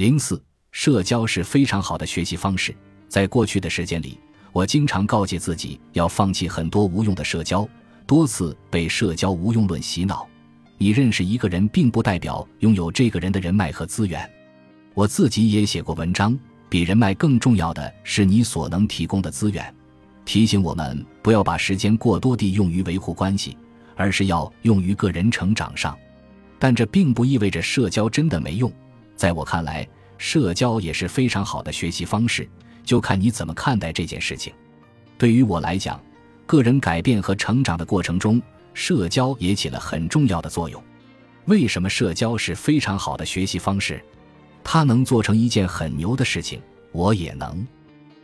零四，社交是非常好的学习方式。在过去的时间里，我经常告诫自己要放弃很多无用的社交，多次被社交无用论洗脑。你认识一个人，并不代表拥有这个人的人脉和资源。我自己也写过文章，比人脉更重要的是你所能提供的资源。提醒我们不要把时间过多地用于维护关系，而是要用于个人成长上。但这并不意味着社交真的没用。在我看来，社交也是非常好的学习方式。就看你怎么看待这件事情。对于我来讲，个人改变和成长的过程中，社交也起了很重要的作用。为什么社交是非常好的学习方式？它能做成一件很牛的事情，我也能。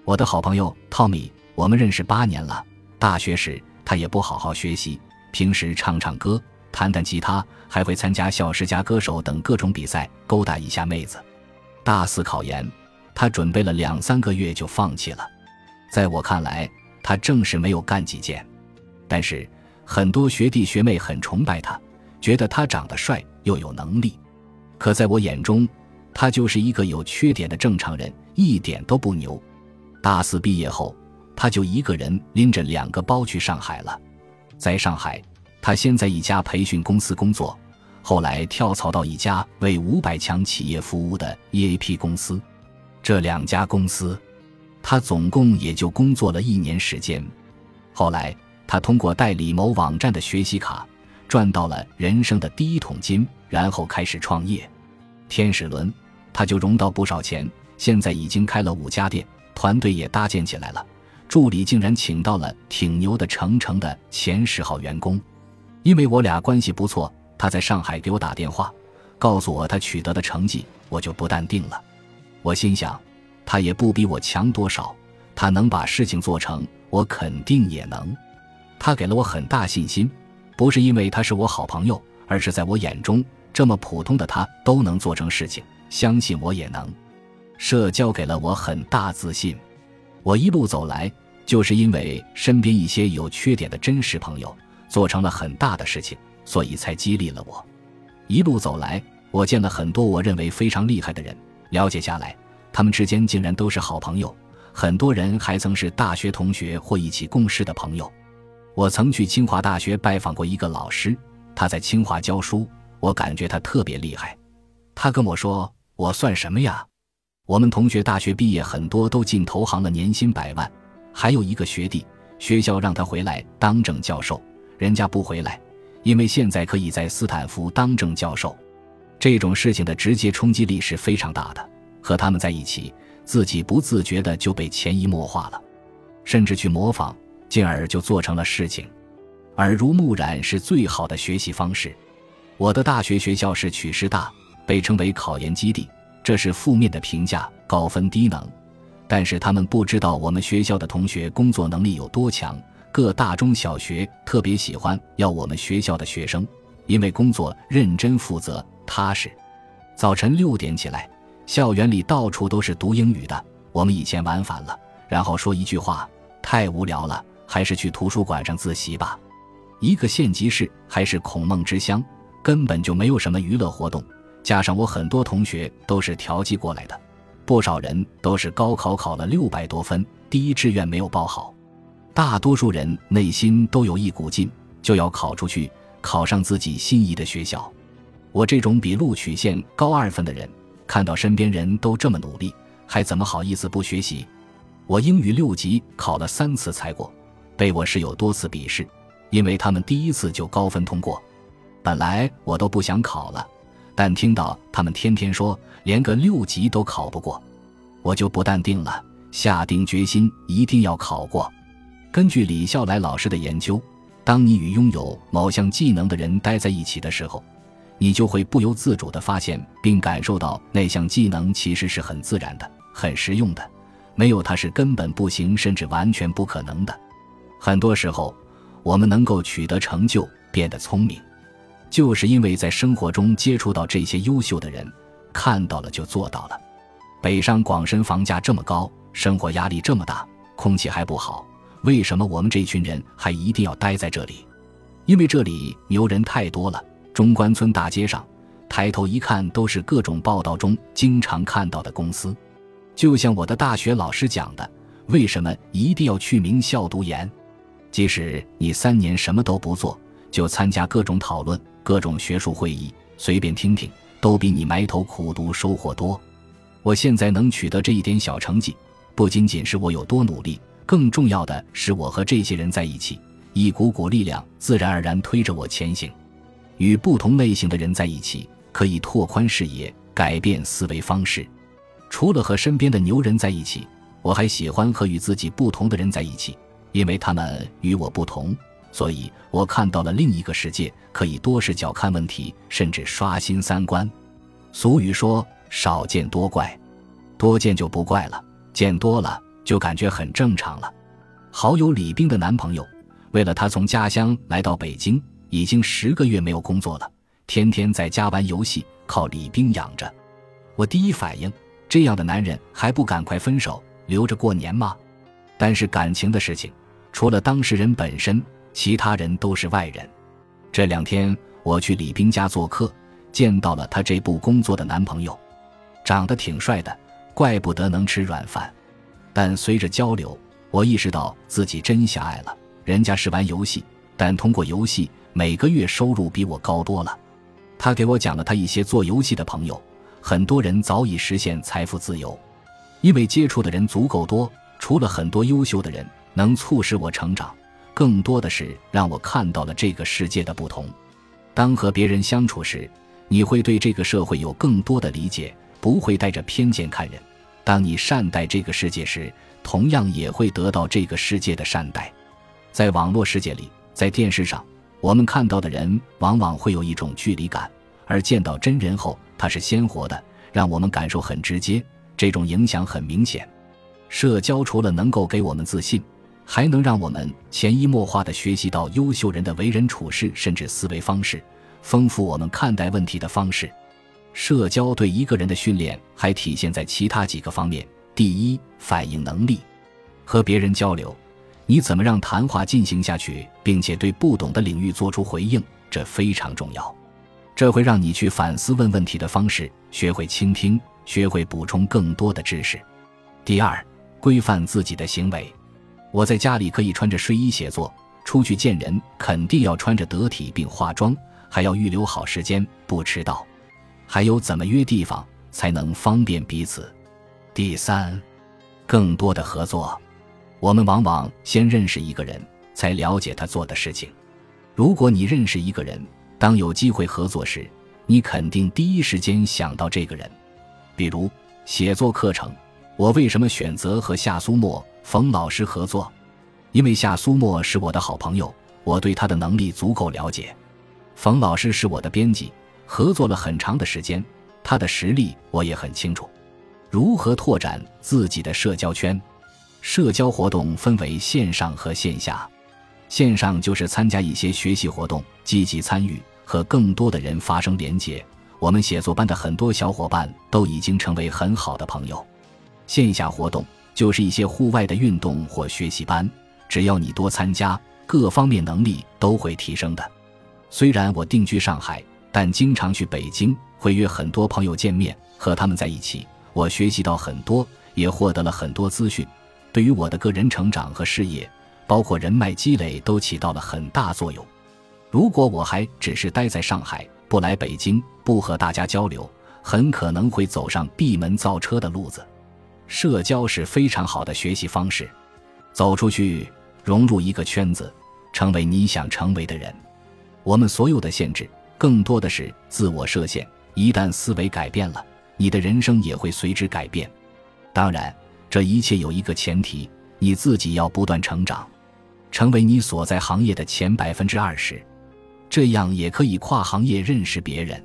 我的好朋友 Tommy，我们认识八年了。大学时他也不好好学习，平时唱唱歌、弹弹吉他，还会参加校十佳歌手等各种比赛，勾搭一下妹子。大四考研。他准备了两三个月就放弃了，在我看来，他正是没有干几件。但是很多学弟学妹很崇拜他，觉得他长得帅又有能力。可在我眼中，他就是一个有缺点的正常人，一点都不牛。大四毕业后，他就一个人拎着两个包去上海了。在上海，他先在一家培训公司工作，后来跳槽到一家为五百强企业服务的 EAP 公司。这两家公司，他总共也就工作了一年时间。后来，他通过代理某网站的学习卡，赚到了人生的第一桶金，然后开始创业。天使轮，他就融到不少钱，现在已经开了五家店，团队也搭建起来了，助理竟然请到了挺牛的程程的前十号员工。因为我俩关系不错，他在上海给我打电话，告诉我他取得的成绩，我就不淡定了。我心想，他也不比我强多少，他能把事情做成，我肯定也能。他给了我很大信心，不是因为他是我好朋友，而是在我眼中，这么普通的他都能做成事情，相信我也能。社交给了我很大自信。我一路走来，就是因为身边一些有缺点的真实朋友做成了很大的事情，所以才激励了我。一路走来，我见了很多我认为非常厉害的人。了解下来，他们之间竟然都是好朋友，很多人还曾是大学同学或一起共事的朋友。我曾去清华大学拜访过一个老师，他在清华教书，我感觉他特别厉害。他跟我说：“我算什么呀？我们同学大学毕业很多都进投行了，年薪百万。还有一个学弟，学校让他回来当正教授，人家不回来，因为现在可以在斯坦福当正教授。”这种事情的直接冲击力是非常大的。和他们在一起，自己不自觉的就被潜移默化了，甚至去模仿，进而就做成了事情。耳濡目染是最好的学习方式。我的大学学校是曲师大，被称为考研基地，这是负面的评价，高分低能。但是他们不知道我们学校的同学工作能力有多强，各大中小学特别喜欢要我们学校的学生，因为工作认真负责。踏实。早晨六点起来，校园里到处都是读英语的。我们以前玩反了，然后说一句话：“太无聊了，还是去图书馆上自习吧。”一个县级市还是孔孟之乡，根本就没有什么娱乐活动。加上我很多同学都是调剂过来的，不少人都是高考考了六百多分，第一志愿没有报好。大多数人内心都有一股劲，就要考出去，考上自己心仪的学校。我这种比录取线高二分的人，看到身边人都这么努力，还怎么好意思不学习？我英语六级考了三次才过，被我室友多次鄙视，因为他们第一次就高分通过。本来我都不想考了，但听到他们天天说连个六级都考不过，我就不淡定了，下定决心一定要考过。根据李笑来老师的研究，当你与拥有某项技能的人待在一起的时候，你就会不由自主地发现并感受到那项技能其实是很自然的、很实用的，没有它是根本不行，甚至完全不可能的。很多时候，我们能够取得成就、变得聪明，就是因为在生活中接触到这些优秀的人，看到了就做到了。北上广深房价这么高，生活压力这么大，空气还不好，为什么我们这群人还一定要待在这里？因为这里牛人太多了。中关村大街上，抬头一看都是各种报道中经常看到的公司。就像我的大学老师讲的，为什么一定要去名校读研？即使你三年什么都不做，就参加各种讨论、各种学术会议，随便听听，都比你埋头苦读收获多。我现在能取得这一点小成绩，不仅仅是我有多努力，更重要的是我和这些人在一起，一股股力量自然而然推着我前行。与不同类型的人在一起，可以拓宽视野，改变思维方式。除了和身边的牛人在一起，我还喜欢和与自己不同的人在一起，因为他们与我不同，所以我看到了另一个世界，可以多视角看问题，甚至刷新三观。俗语说：“少见多怪，多见就不怪了，见多了就感觉很正常了。”好友李冰的男朋友，为了她从家乡来到北京，已经十个月没有工作了，天天在家玩游戏，靠李冰养着。我第一反应。这样的男人还不赶快分手，留着过年吗？但是感情的事情，除了当事人本身，其他人都是外人。这两天我去李冰家做客，见到了她这部工作的男朋友，长得挺帅的，怪不得能吃软饭。但随着交流，我意识到自己真狭隘了。人家是玩游戏，但通过游戏每个月收入比我高多了。他给我讲了他一些做游戏的朋友。很多人早已实现财富自由，因为接触的人足够多。除了很多优秀的人能促使我成长，更多的是让我看到了这个世界的不同。当和别人相处时，你会对这个社会有更多的理解，不会带着偏见看人。当你善待这个世界时，同样也会得到这个世界的善待。在网络世界里，在电视上，我们看到的人往往会有一种距离感。而见到真人后，他是鲜活的，让我们感受很直接，这种影响很明显。社交除了能够给我们自信，还能让我们潜移默化地学习到优秀人的为人处事，甚至思维方式，丰富我们看待问题的方式。社交对一个人的训练还体现在其他几个方面：第一，反应能力。和别人交流，你怎么让谈话进行下去，并且对不懂的领域做出回应，这非常重要。这会让你去反思问问题的方式，学会倾听，学会补充更多的知识。第二，规范自己的行为。我在家里可以穿着睡衣写作，出去见人肯定要穿着得体并化妆，还要预留好时间，不迟到。还有怎么约地方才能方便彼此？第三，更多的合作。我们往往先认识一个人，才了解他做的事情。如果你认识一个人，当有机会合作时，你肯定第一时间想到这个人。比如写作课程，我为什么选择和夏苏沫、冯老师合作？因为夏苏沫是我的好朋友，我对他的能力足够了解。冯老师是我的编辑，合作了很长的时间，他的实力我也很清楚。如何拓展自己的社交圈？社交活动分为线上和线下。线上就是参加一些学习活动，积极参与，和更多的人发生连结。我们写作班的很多小伙伴都已经成为很好的朋友。线下活动就是一些户外的运动或学习班，只要你多参加，各方面能力都会提升的。虽然我定居上海，但经常去北京，会约很多朋友见面，和他们在一起，我学习到很多，也获得了很多资讯，对于我的个人成长和事业。包括人脉积累都起到了很大作用。如果我还只是待在上海，不来北京，不和大家交流，很可能会走上闭门造车的路子。社交是非常好的学习方式，走出去，融入一个圈子，成为你想成为的人。我们所有的限制，更多的是自我设限。一旦思维改变了，你的人生也会随之改变。当然，这一切有一个前提：你自己要不断成长。成为你所在行业的前百分之二十，这样也可以跨行业认识别人。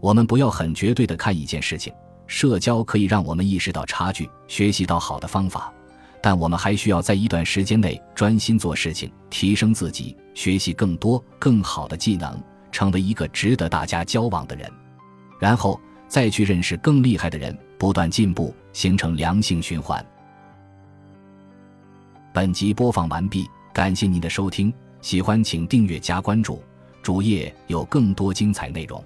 我们不要很绝对的看一件事情，社交可以让我们意识到差距，学习到好的方法，但我们还需要在一段时间内专心做事情，提升自己，学习更多更好的技能，成为一个值得大家交往的人，然后再去认识更厉害的人，不断进步，形成良性循环。本集播放完毕。感谢您的收听，喜欢请订阅加关注，主页有更多精彩内容。